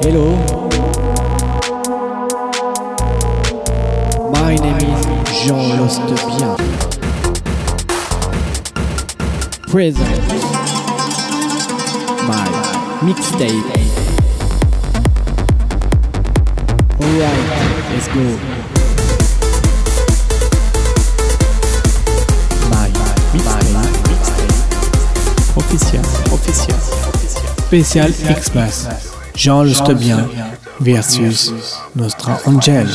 Hello. My name is Jean Lostepia. Present. My mixtape. Alright, let's go. My mixtape. Official, official, official. Spécial Express. Jean Justebien versus Nostra Angel.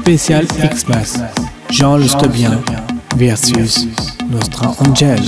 Spécial X-Mas. Jean, Jean Lestebien versus Nostra Angel.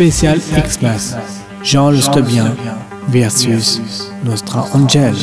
Spécial Xmas. Jean Bien versus Nostra Angel.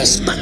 Podcast.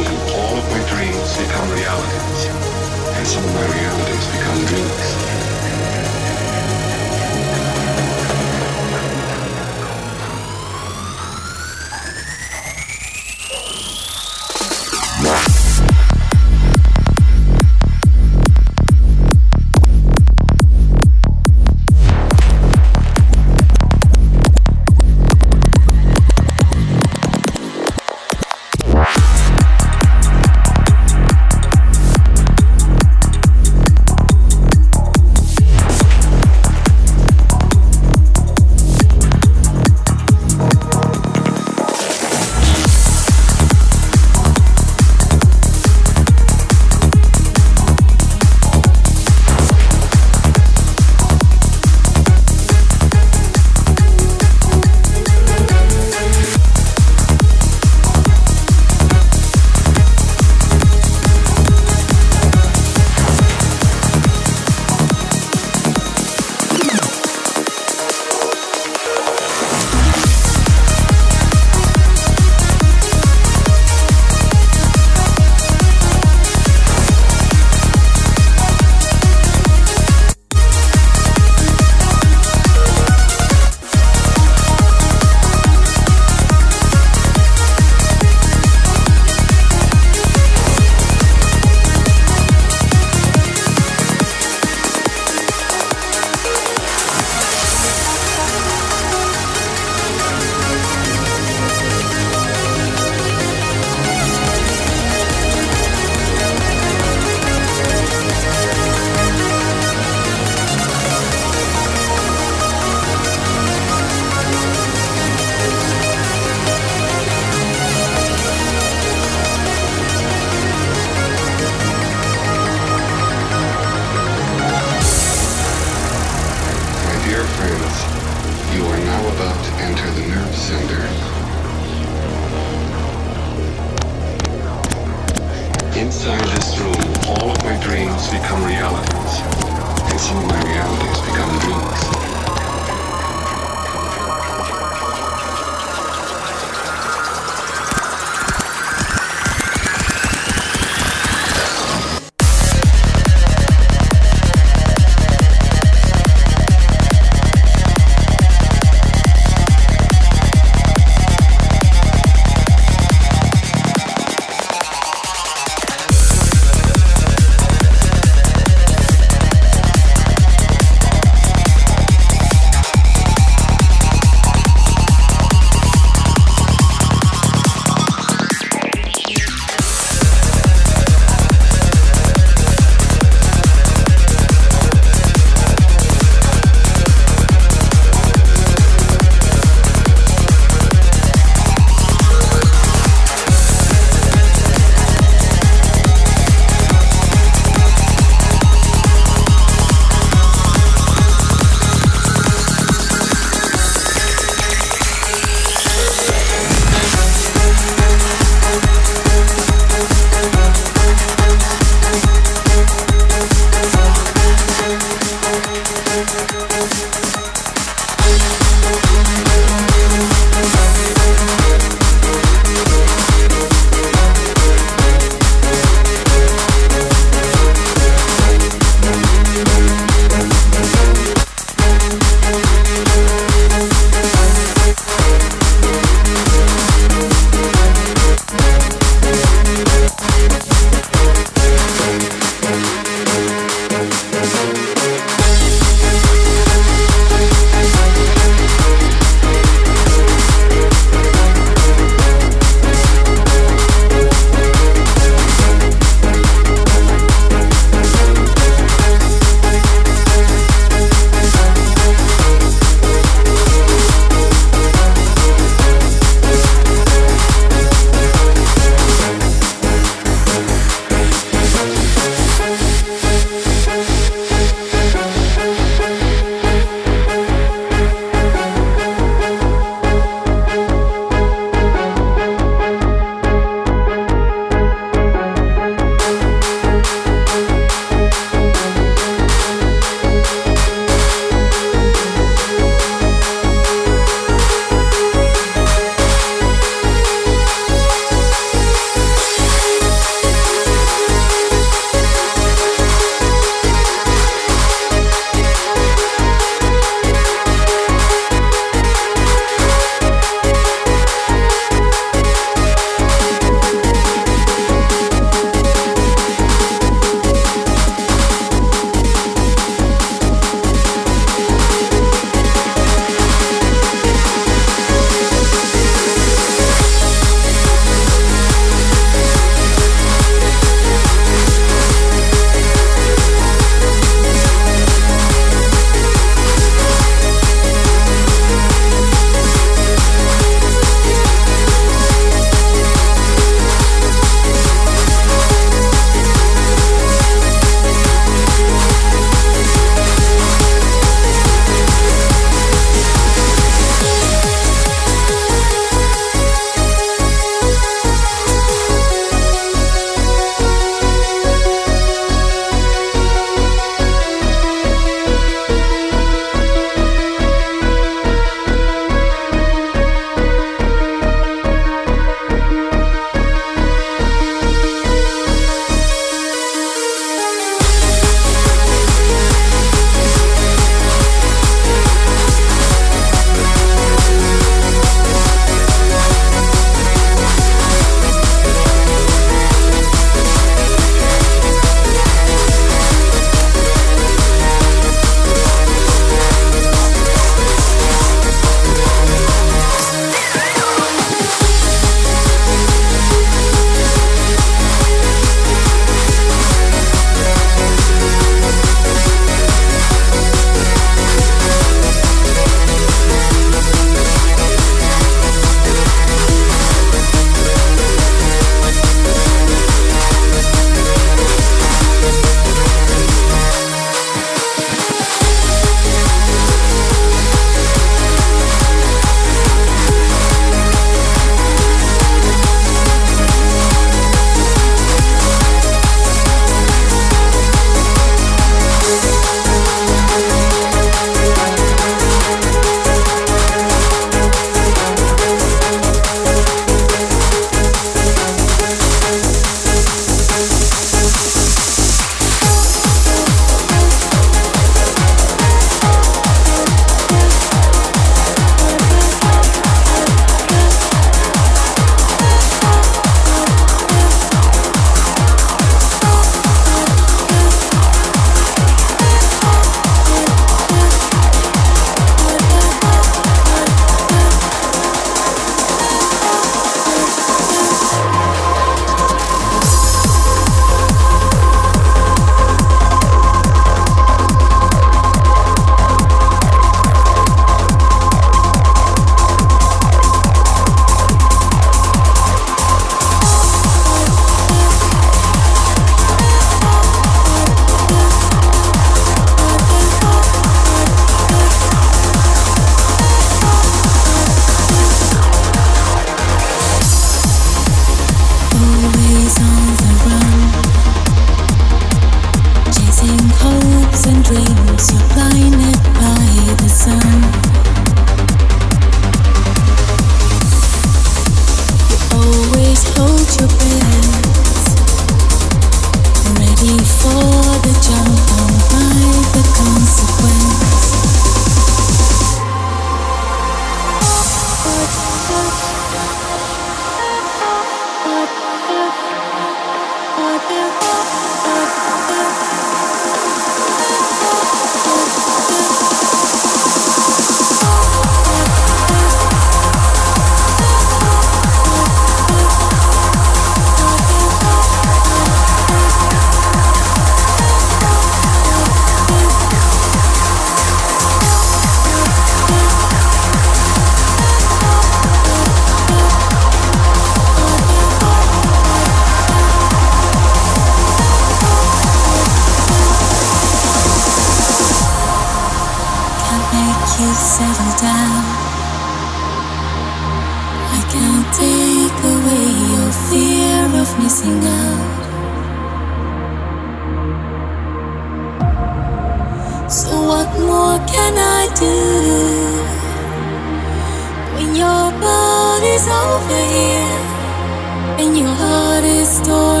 And your heart is torn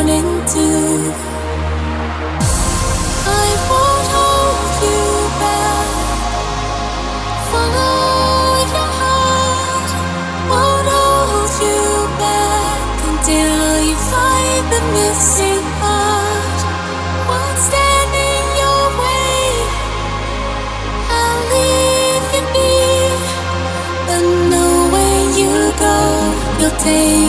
day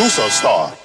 Medusa star.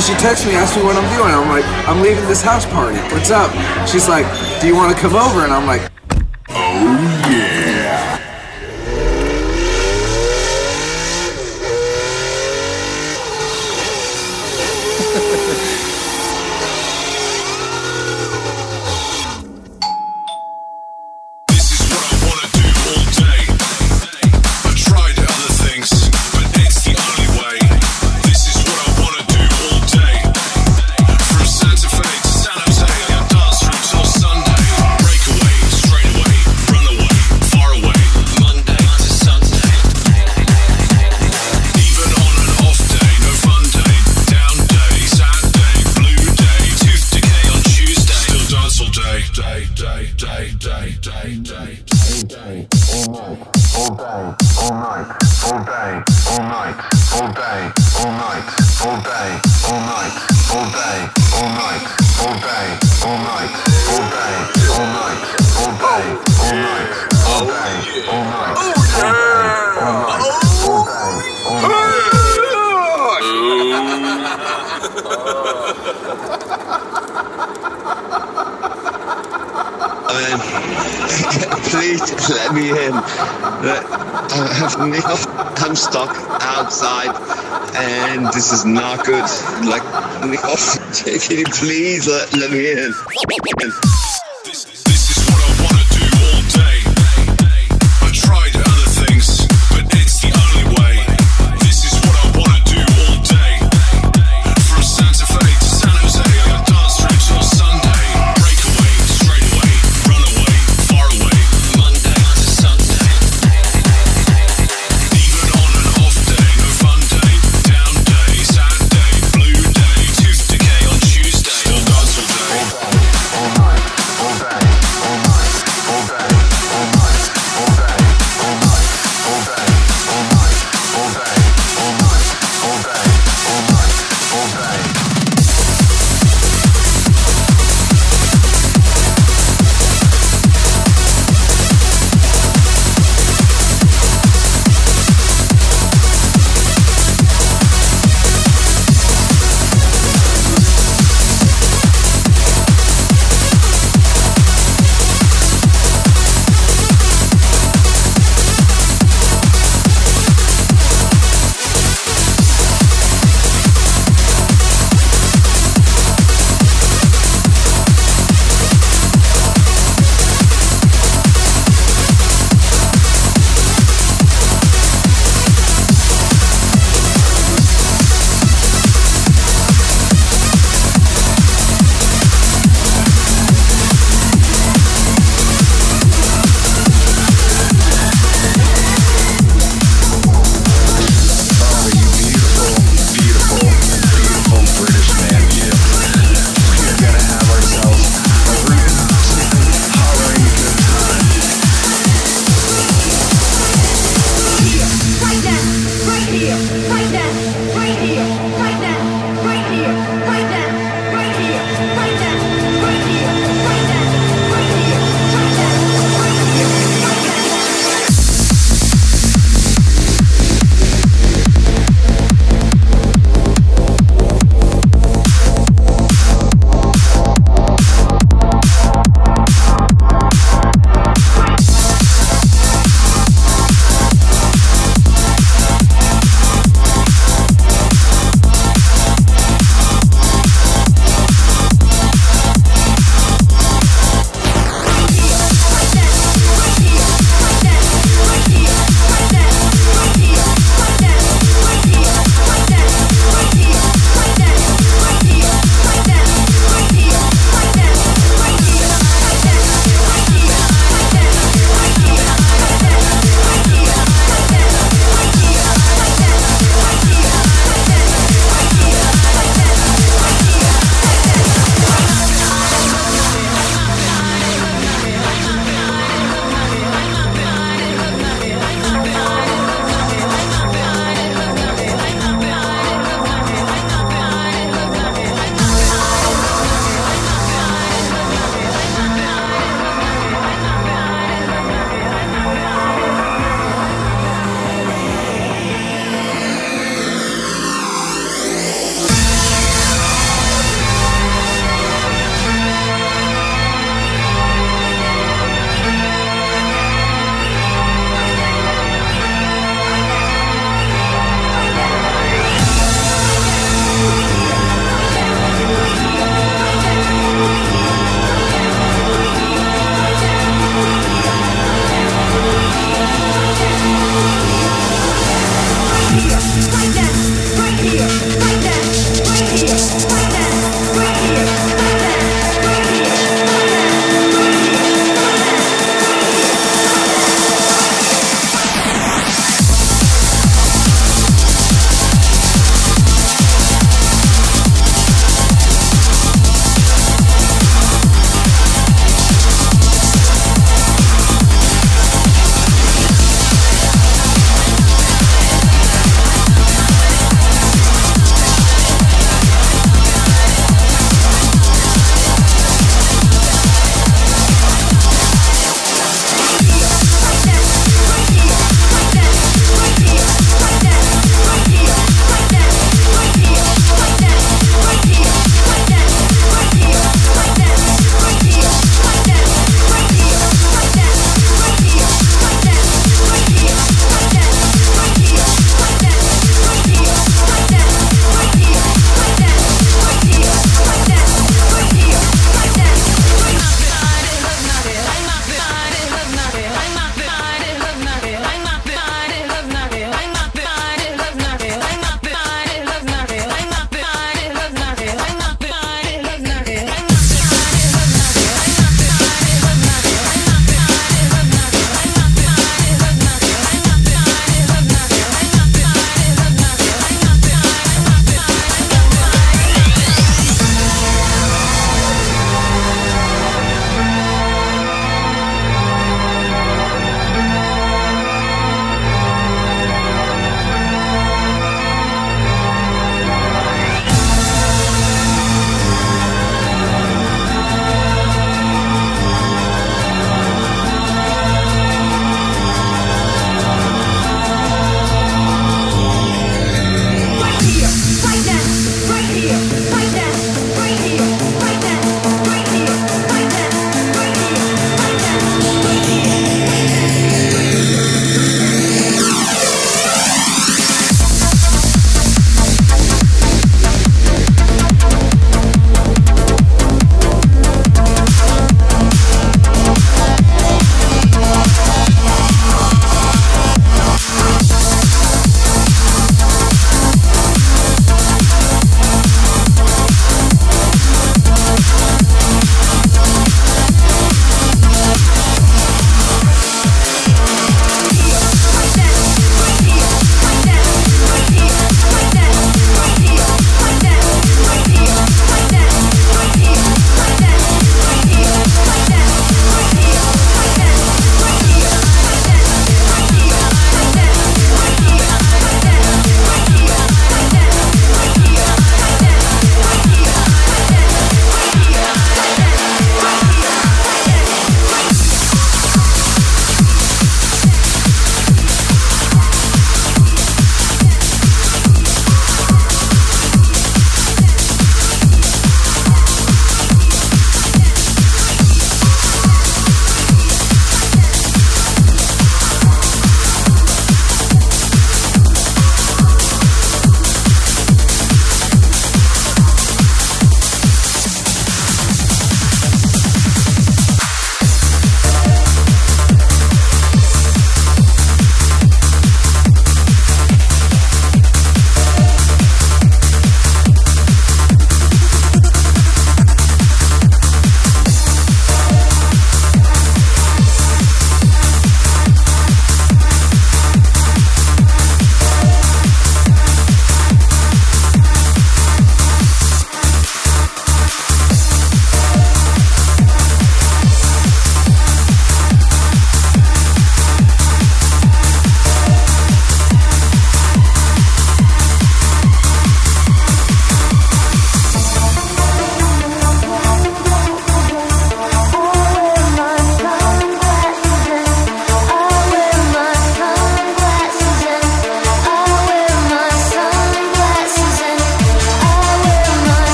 Because she texts me, asks me what I'm doing. I'm like, I'm leaving this house party. What's up? She's like, Do you want to come over? And I'm like, nigga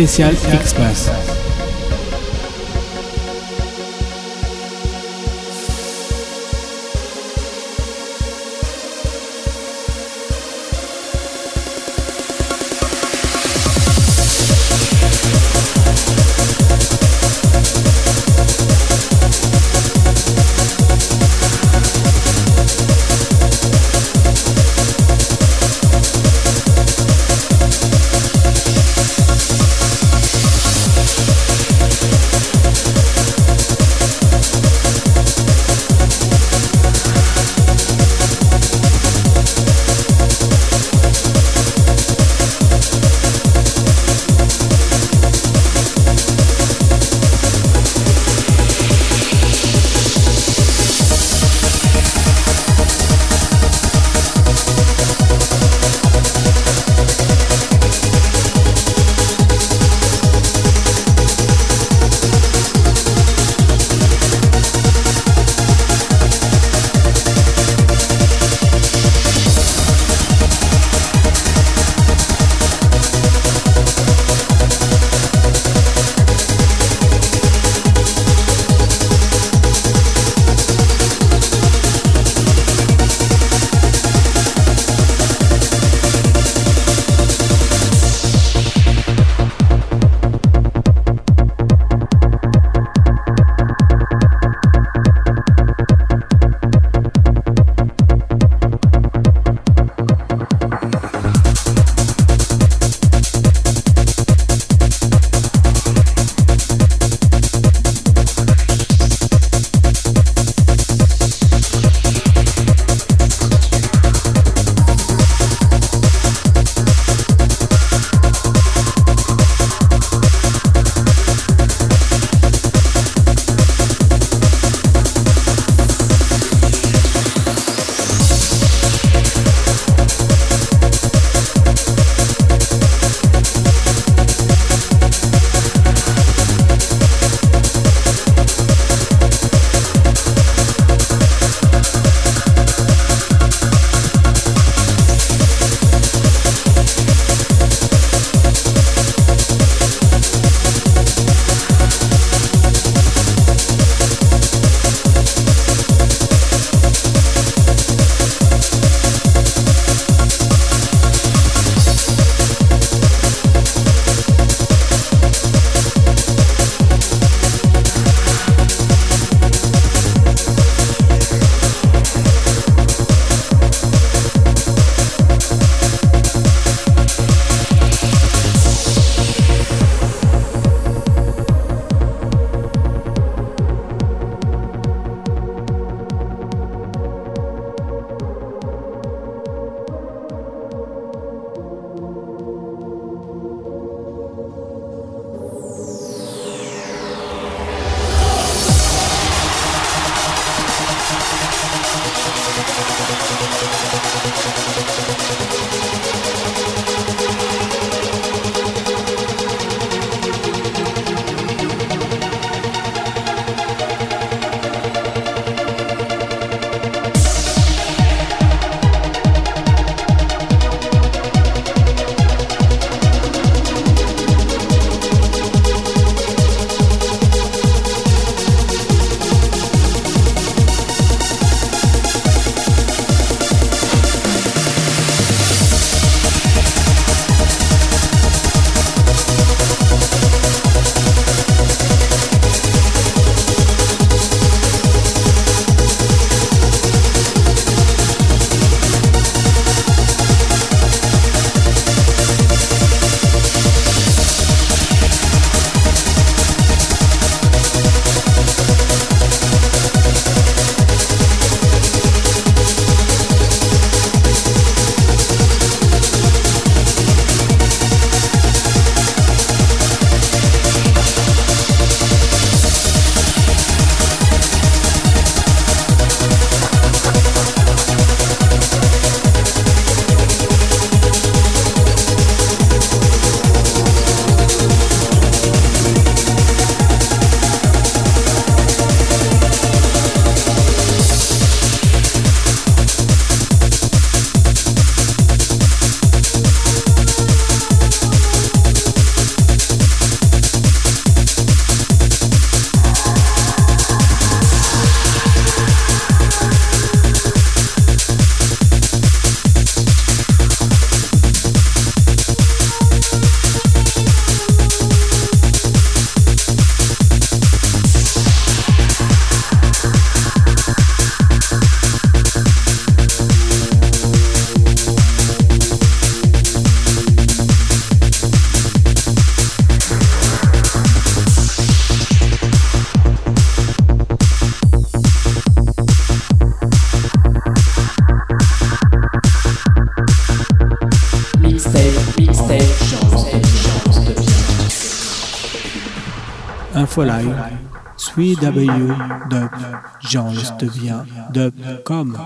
Spécial Express. Info live, www.jeanlestevien.com.